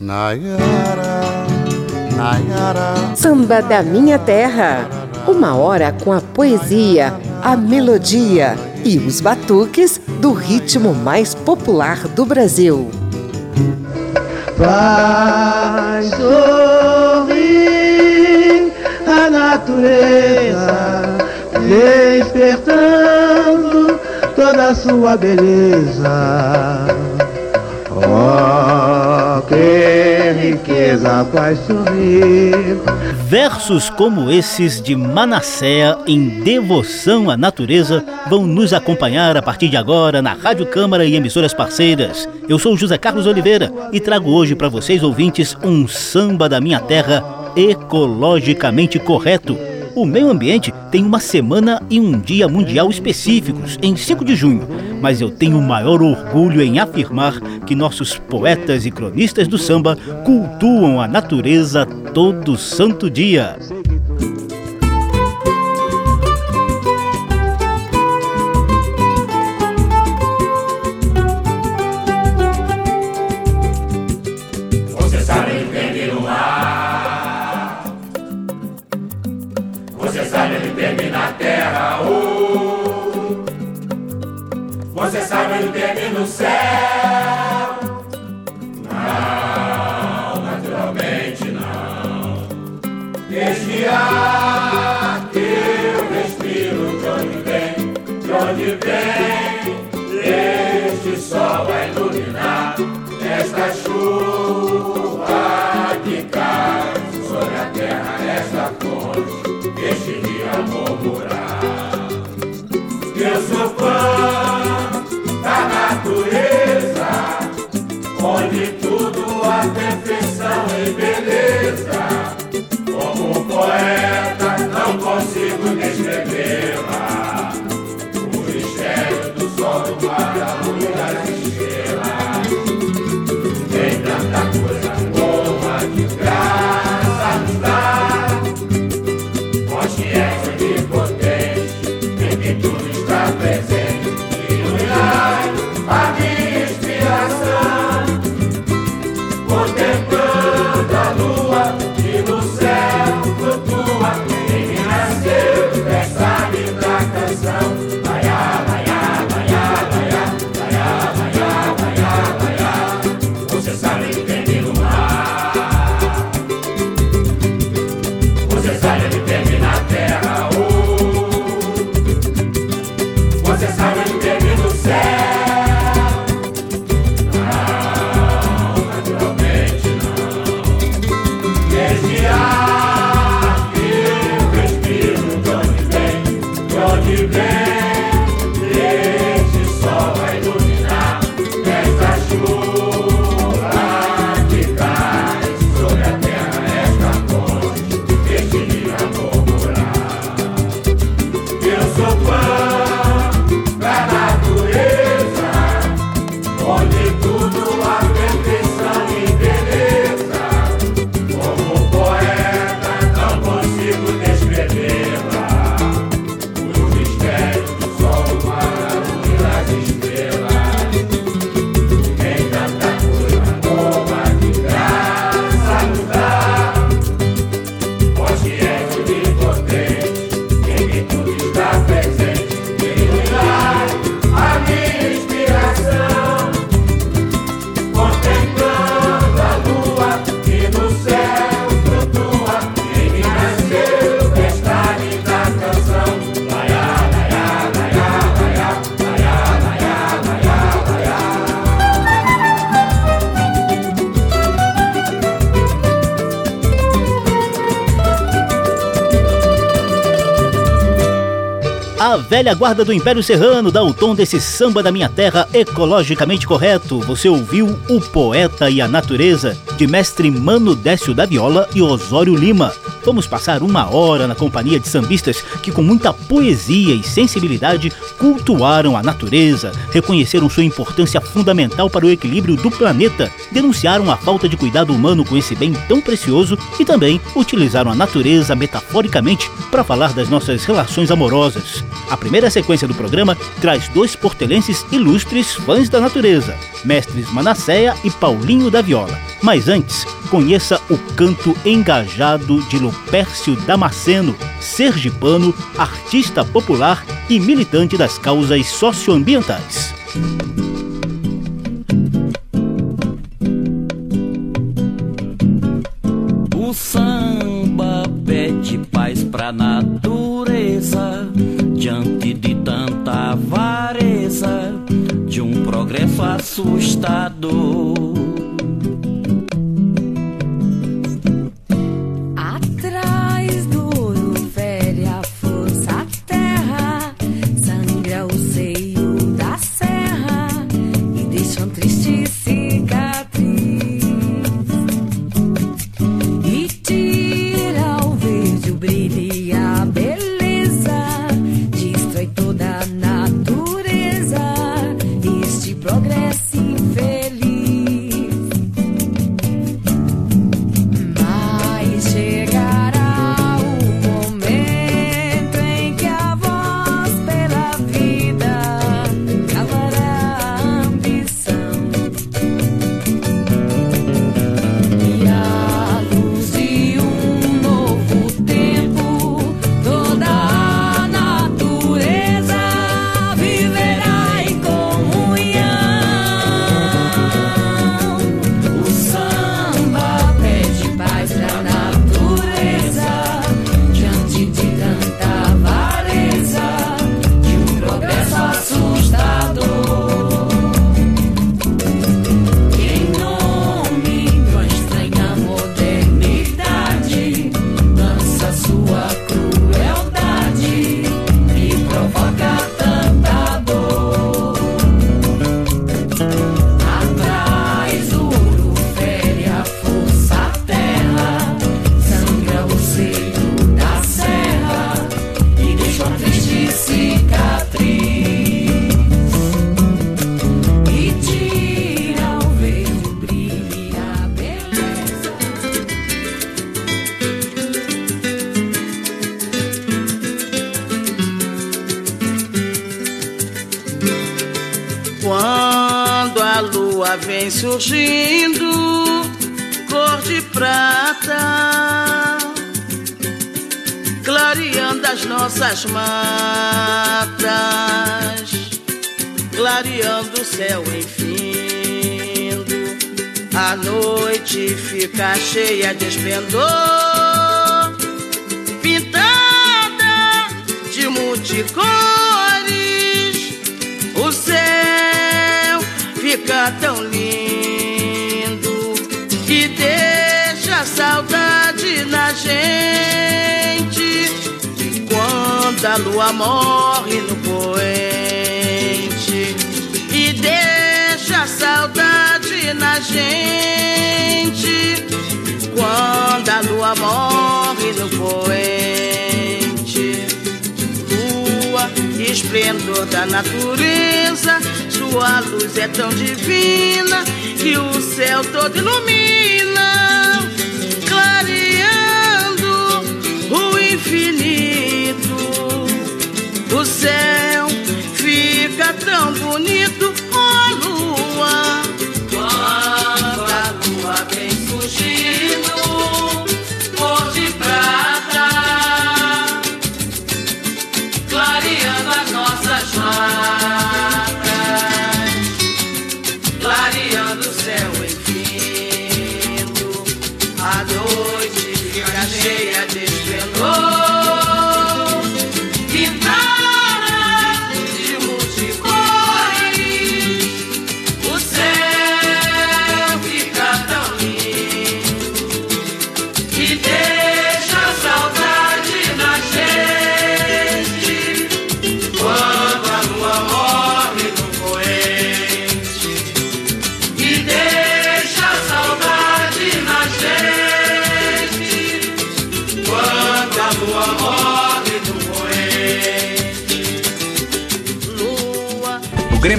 Nayara, Nayara. Samba da minha terra. Uma hora com a poesia, a melodia e os batuques do ritmo mais popular do Brasil. Faz sorrir a natureza, despertando toda a sua beleza. Oh, que riqueza faz sorrir. Versos como esses de Manasséa em devoção à natureza vão nos acompanhar a partir de agora na Rádio Câmara e emissoras parceiras. Eu sou José Carlos Oliveira e trago hoje para vocês ouvintes um samba da minha terra ecologicamente correto o meio ambiente tem uma semana e um dia mundial específicos, em 5 de junho, mas eu tenho o maior orgulho em afirmar que nossos poetas e cronistas do samba cultuam a natureza todo santo dia. Velha guarda do Império Serrano dá o tom desse samba da minha terra ecologicamente correto. Você ouviu O Poeta e a Natureza, de mestre Mano Décio da Viola e Osório Lima. Vamos passar uma hora na companhia de sambistas que, com muita poesia e sensibilidade, cultuaram a natureza, reconheceram sua importância fundamental para o equilíbrio do planeta, denunciaram a falta de cuidado humano com esse bem tão precioso e também utilizaram a natureza metaforicamente para falar das nossas relações amorosas. A primeira sequência do programa traz dois portelenses ilustres fãs da natureza, mestres Manasseia e Paulinho da Viola. Mas antes, conheça o canto engajado de Lupércio Damasceno, sergipano, artista popular e militante das causas socioambientais. O samba pede paz pra natureza diante de tanta avareza de um progresso assustador. Nossas matas, clareando o céu enfindo. A noite fica cheia de esplendor, pintada de multicores. Fica tão lindo que deixa saudade na gente quando a lua morre no poente e deixa saudade na gente. Quando a lua morre no poente, lua, esplendor da natureza, sua luz é tão divina que o céu todo ilumina, clareando o infinito. O céu fica tão bonito,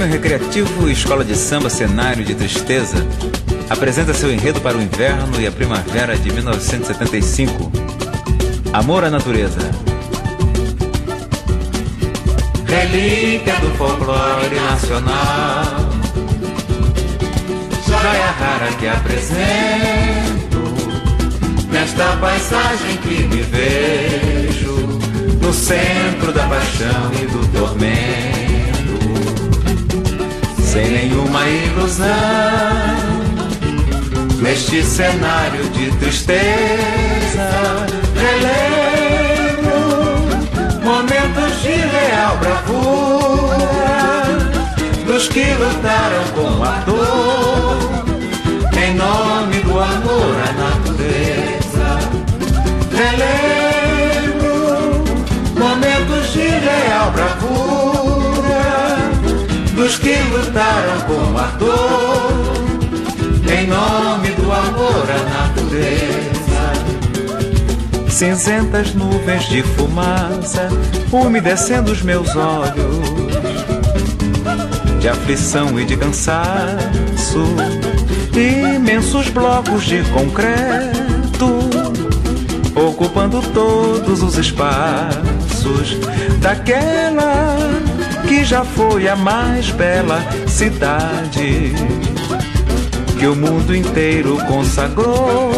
Recreativo Escola de Samba Cenário de Tristeza apresenta seu enredo para o inverno e a primavera de 1975. Amor à Natureza. Relíquia do folclore nacional, joia rara que apresento nesta paisagem que me vejo no centro da paixão e do tormento sem nenhuma ilusão. Neste cenário de tristeza, relembro momentos de real bravura dos que lutaram com a dor em nome do amor à natureza. Relembro momentos de real bravura dos que lutaram com ardor em nome do amor à natureza. Cinzentas nuvens de fumaça umedecendo os meus olhos, de aflição e de cansaço, imensos blocos de concreto ocupando todos os espaços daquela que já foi a mais bela cidade que o mundo inteiro consagrou.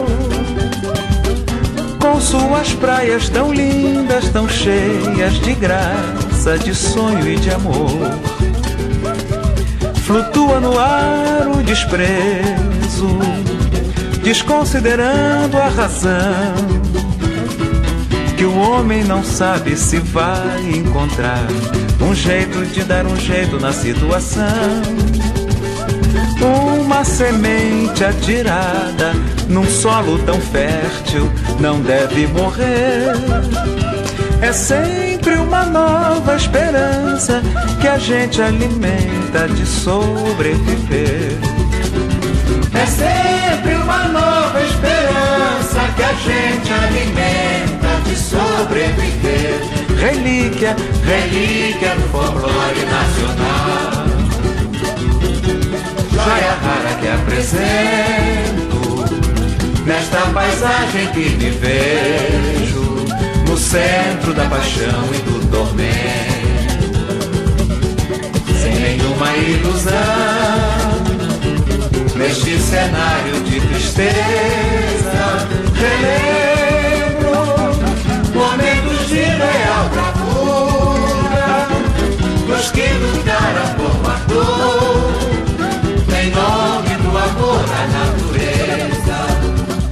Com suas praias tão lindas, tão cheias de graça, de sonho e de amor. Flutua no ar o desprezo, desconsiderando a razão que o homem não sabe se vai encontrar um jeito de dar um jeito na situação. Uma semente atirada num solo tão fértil não deve morrer. É sempre uma nova esperança que a gente alimenta de sobreviver. É sempre uma nova esperança que a gente alimenta de sobreviver. Relíquia, relíquia do folclore nacional. Joia rara que apresento nesta paisagem que me vejo no centro da paixão e do tormento. Sem nenhuma ilusão, neste cenário de tristeza, relembro dos que lutaram por uma dor em nome do amor à natureza.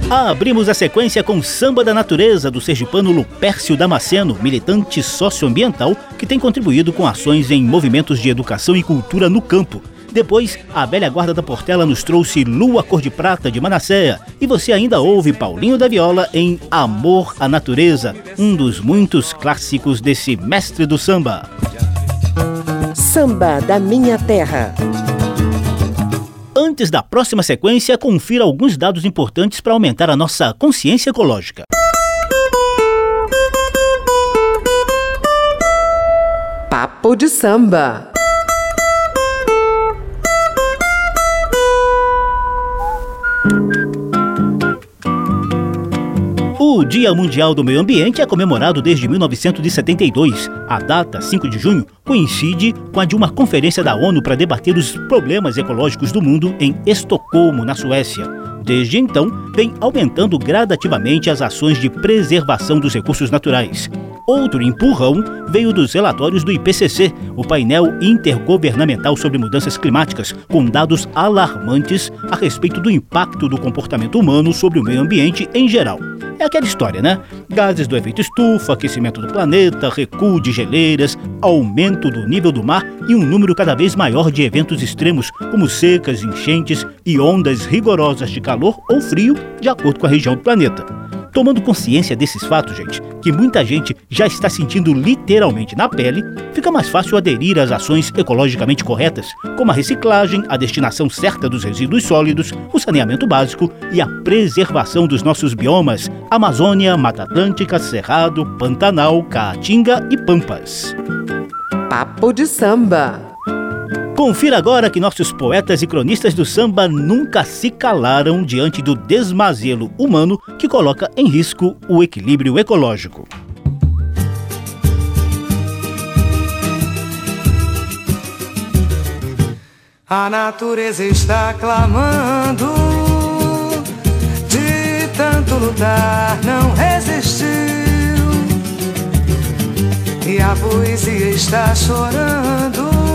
Abrimos a sequência com Samba da Natureza do sergipano Lupércio Damasceno, militante socioambiental que tem contribuído com ações em movimentos de educação e cultura no campo. Depois, a velha guarda da Portela nos trouxe Lua Cor de Prata de Manasséia. E você ainda ouve Paulinho da Viola em Amor à Natureza, um dos muitos clássicos desse mestre do samba. Samba da Minha Terra. Antes da próxima sequência, confira alguns dados importantes para aumentar a nossa consciência ecológica. Papo de samba. O Dia Mundial do Meio Ambiente é comemorado desde 1972. A data, 5 de junho, coincide com a de uma conferência da ONU para debater os problemas ecológicos do mundo em Estocolmo, na Suécia. Desde então, vem aumentando gradativamente as ações de preservação dos recursos naturais. Outro empurrão veio dos relatórios do IPCC, o painel intergovernamental sobre mudanças climáticas, com dados alarmantes a respeito do impacto do comportamento humano sobre o meio ambiente em geral. É aquela história, né? Gases do efeito estufa, aquecimento do planeta, recuo de geleiras, aumento do nível do mar e um número cada vez maior de eventos extremos, como secas, enchentes e ondas rigorosas de calor ou frio, de acordo com a região do planeta. Tomando consciência desses fatos, gente, que muita gente já está sentindo literalmente na pele, fica mais fácil aderir às ações ecologicamente corretas, como a reciclagem, a destinação certa dos resíduos sólidos, o saneamento básico e a preservação dos nossos biomas: Amazônia, Mata Atlântica, Cerrado, Pantanal, Caatinga e Pampas. Papo de samba. Confira agora que nossos poetas e cronistas do samba nunca se calaram diante do desmazelo humano que coloca em risco o equilíbrio ecológico. A natureza está clamando, de tanto lutar não resistiu. E a poesia está chorando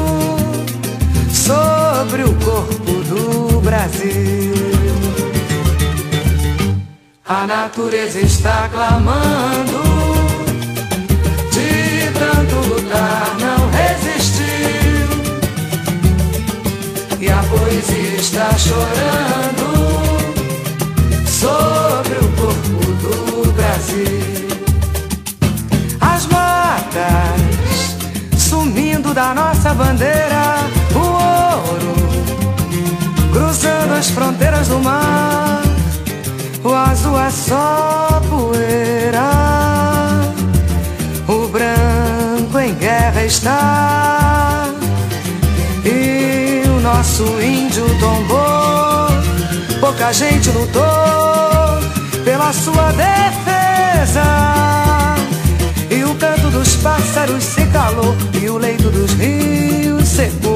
sobre o corpo do Brasil. A natureza está clamando, de tanto lutar não resistiu. E a poesia está chorando sobre o corpo do Brasil. As matas sumindo da nossa bandeira cruzando as fronteiras do mar. O azul é só poeira, o branco em guerra está. E o nosso índio tombou, pouca gente lutou pela sua defesa. E o canto dos pássaros se calou, e o leito dos rios secou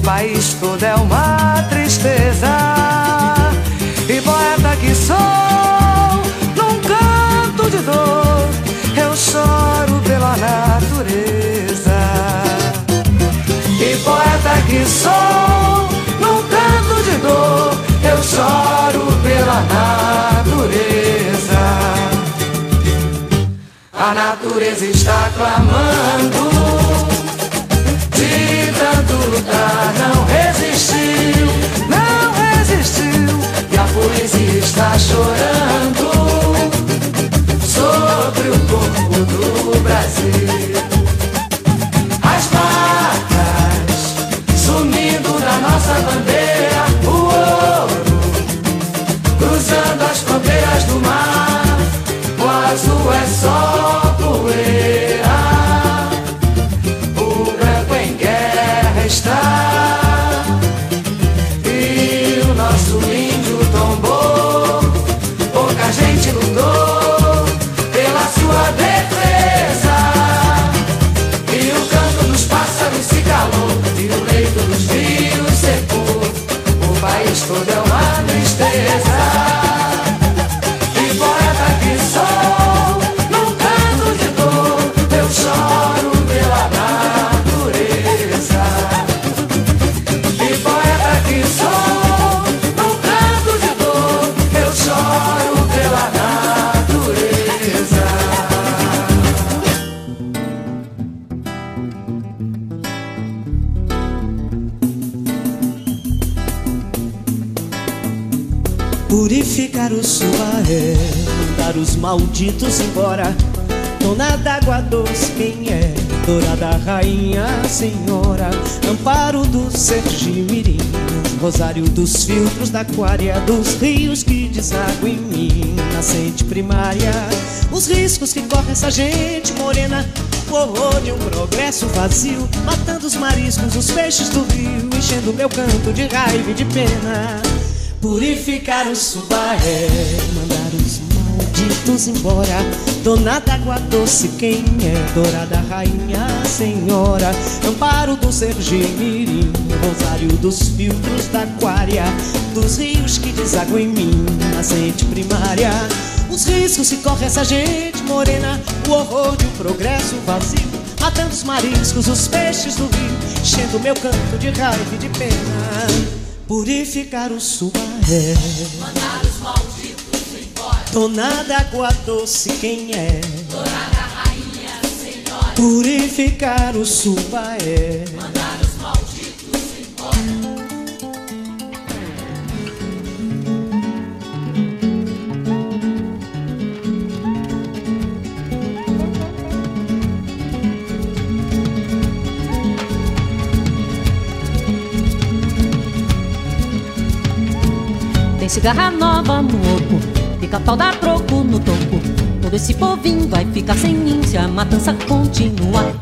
país todo é uma tristeza. E poeta que sou, num canto de dor, eu choro pela natureza. E poeta que sou, num canto de dor, eu choro pela natureza. A natureza está clamando lutar, não resistiu, não resistiu. E a poesia está chorando sobre o corpo do Brasil. Senhora, amparo do Sergimirim, rosário dos filtros da aquária, dos rios que desaguam em mim, nascente primária, os riscos que corre essa gente morena, o horror de um progresso vazio, matando os mariscos, os peixes do rio, enchendo meu canto de raiva e de pena. Purificar o subaré, mandar os malditos embora. Dona d'água doce, quem é? Dourada rainha, senhora. Amparo do Sergimirim, rosário dos filtros da aquária. Dos rios que desaguam em mim, nascente primária. Os riscos que corre essa gente morena. O horror de um progresso vazio. Matando os mariscos, os peixes do rio. Enchendo meu canto de raiva e de pena. Purificar o sumaré. Dona d'água doce, quem é? Dourada rainha, senhora. Purificar o subaé. Mandar os malditos embora. Tem cigarra nova no Pica-pau dá troco no topo Todo esse povinho vai ficar sem índia Matança continua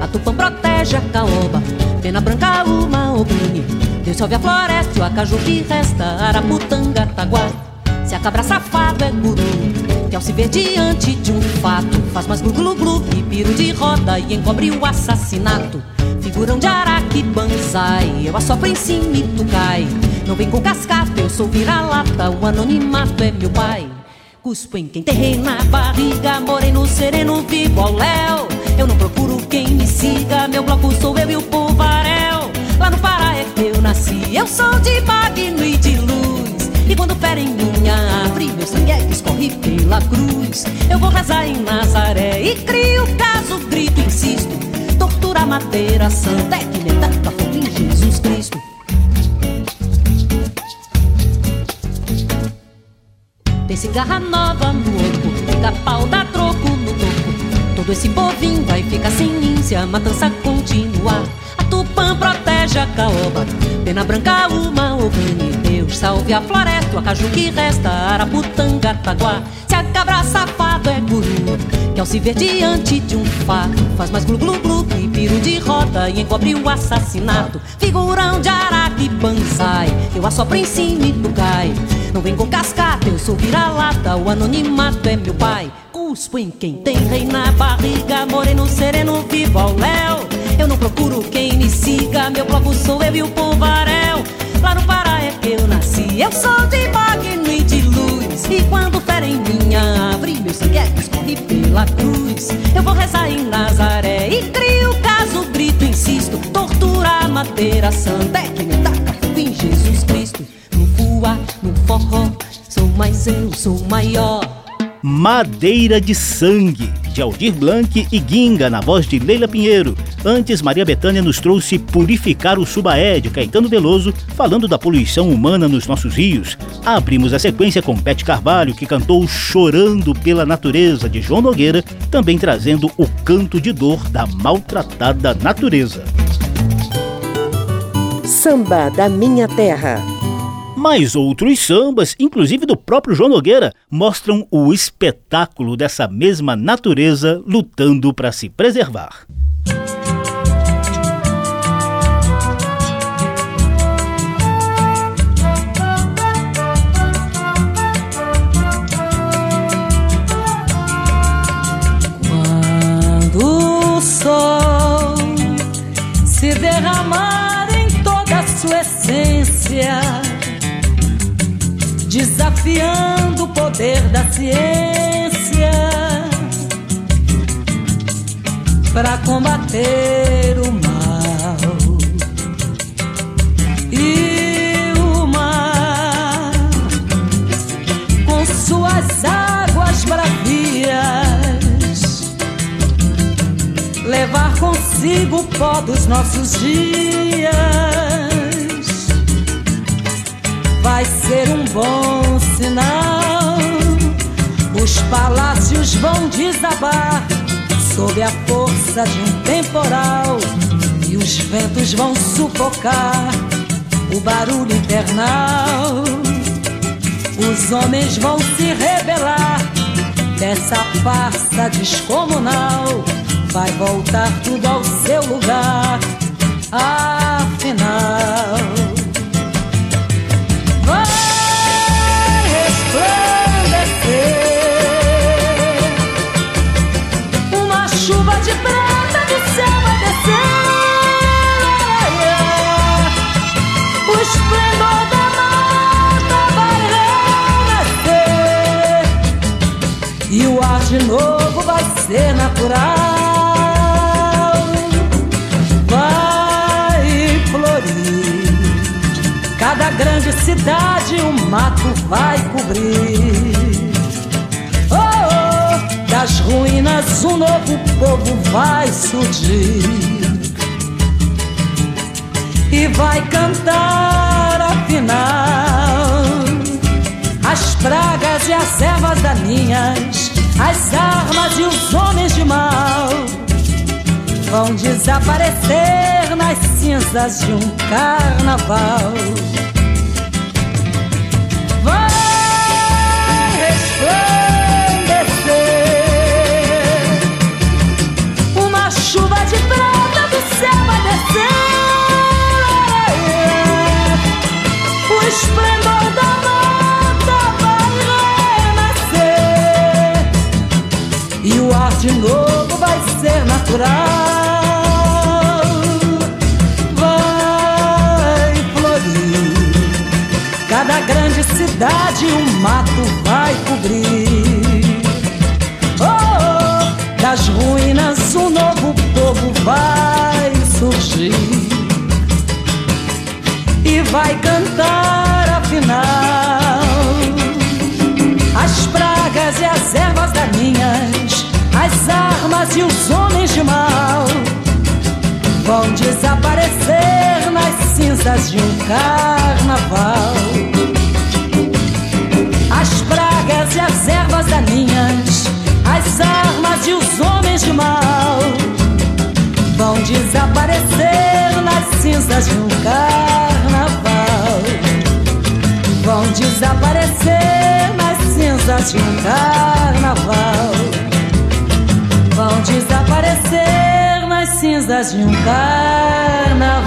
A Tupã protege a caoba, pena branca uma obrine. Deus salve a floresta, o acaju que resta, araputanga, taguá. Se a cabra safado é guru, que ao se ver diante de um fato, faz mais glu-glu-glu, piro de roda e encobre o assassinato. Figurão de araque, banzai, eu assopro em cima e tu cai. Não vem com cascata, eu sou vira-lata, o anonimato é meu pai. Cuspo em quem tem rei na barriga, moreno, sereno, vivo ao léu. Eu não procuro quem me siga, meu bloco sou eu e o povaréu. Lá no Pará é que eu nasci, eu sou de magno e de luz. E quando ferem minha árvore, meu sangue é que escorre pela cruz. Eu vou rezar em Nazaré e crio caso, grito, insisto. Tortura, madeira, santa, é que me taca fogo em Jesus Cristo. Tem cigarra nova no oco, fica pau, dá troco no toco. Todo esse povinho vai ficar sem se a matança continuar. A Tupã protege a caoba, pena branca uma ogane. Deus salve a floresta, o acaju que resta, araputanga, taguá. Se a cabra safado é guru, que ao se ver diante de um fato, faz mais glu-glu-glu que piro de roda e encobre o assassinato. Figurão de araque, banzai, eu assopro em cima tu cai. Não vem com cascata, eu sou vira-lata, o anonimato é meu pai. Cuspo em quem tem rei na barriga, moreno, sereno, vivo ao léu. Eu não procuro quem me siga, meu bloco sou eu e o povaréu. Lá no Pará é que eu nasci, eu sou de magno e de luz. E quando ferem minha árvore, meu sangue é que pela cruz. Eu vou rezar em Nazaré e crio caso, grito, insisto. Tortura, madeira santa, é que me fogo em Jesus Cristo. No forró, sou mais eu, sou maior. Madeira de Sangue, de Aldir Blanc e Guinga, na voz de Leila Pinheiro. Antes, Maria Bethânia nos trouxe Purificar o Subaé, de Caetano Veloso, falando da poluição humana nos nossos rios. Abrimos a sequência com Bete Carvalho, que cantou Chorando pela Natureza, de João Nogueira, também trazendo o canto de dor da maltratada natureza. Samba da Minha Terra. Mas outros sambas, inclusive do próprio João Nogueira, mostram o espetáculo dessa mesma natureza lutando para se preservar. Quando o sol se derramar em toda a sua essência desafiando o poder da ciência para combater o mal. E o mar, com suas águas bravias, levar consigo o pó dos nossos dias vai ser um bom sinal. Os palácios vão desabar sob a força de um temporal e os ventos vão sufocar o barulho infernal. Os homens vão se rebelar dessa farsa descomunal. Vai voltar tudo ao seu lugar, afinal. Chuva de prata do céu vai descer. O esplendor da mata vai renascer. E o ar de novo vai ser natural. Vai florir. Cada grande cidade o mato vai cobrir. Das ruínas um novo povo vai surgir. E vai cantar afinal as pragas e as ervas daninhas, as armas e os homens de mal vão desaparecer nas cinzas de um carnaval. Cidade um mato vai cobrir. Oh, das ruínas um novo povo vai surgir e vai cantar afinal as pragas e as ervas daninhas, as armas e os homens de mal vão desaparecer nas cinzas de um carnaval. Cinzas de um carnaval. Vão desaparecer nas cinzas de um carnaval. Vão desaparecer nas cinzas de um carnaval.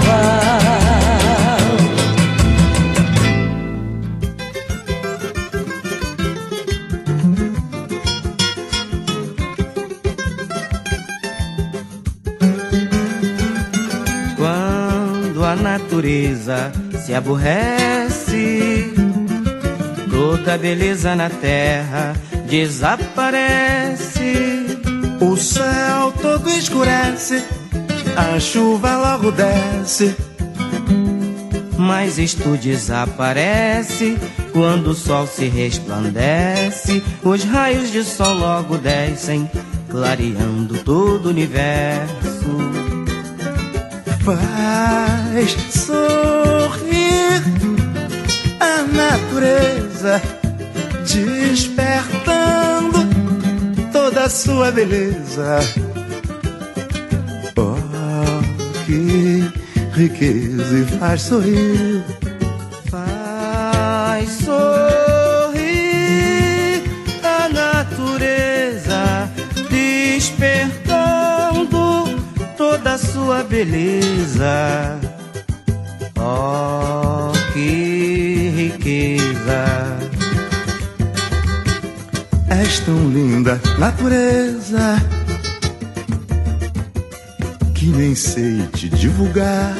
Natureza se aborrece, toda beleza na terra desaparece. O céu todo escurece, a chuva logo desce. Mas isto desaparece quando o sol se resplandece. Os raios de sol logo descem, clareando todo o universo. Faz sorrir a natureza, despertando toda a sua beleza. Oh, que riqueza e faz sorrir. Faz sorrir beleza. Oh, que riqueza! És tão linda, natureza, que nem sei te divulgar.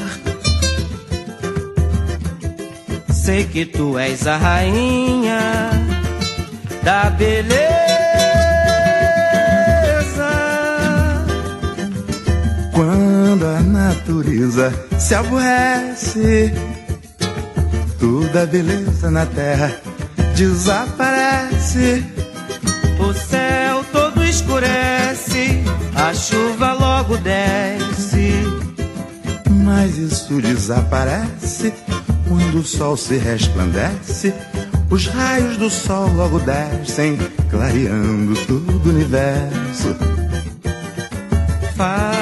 Sei que tu és a rainha da beleza. Quando a natureza se aborrece, toda a beleza na terra desaparece. O céu todo escurece, a chuva logo desce. Mas isso desaparece quando o sol se resplandece. Os raios do sol logo descem, clareando todo o universo. Faz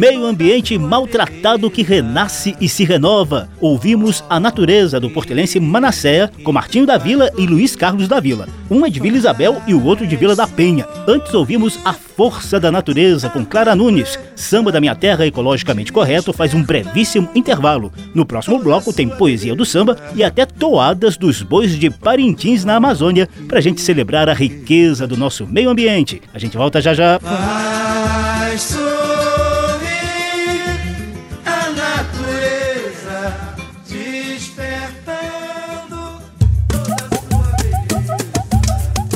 meio ambiente maltratado que renasce e se renova. Ouvimos A Natureza, do portelense Manasséa, com Martinho da Vila e Luiz Carlos da Vila. Um é de Vila Isabel e o outro de Vila da Penha. Antes ouvimos A Força da Natureza, com Clara Nunes. Samba da Minha Terra Ecologicamente Correto faz um brevíssimo intervalo. No próximo bloco tem poesia do samba e até toadas dos bois de Parintins na Amazônia, pra gente celebrar a riqueza do nosso meio ambiente. A gente volta já já. Faz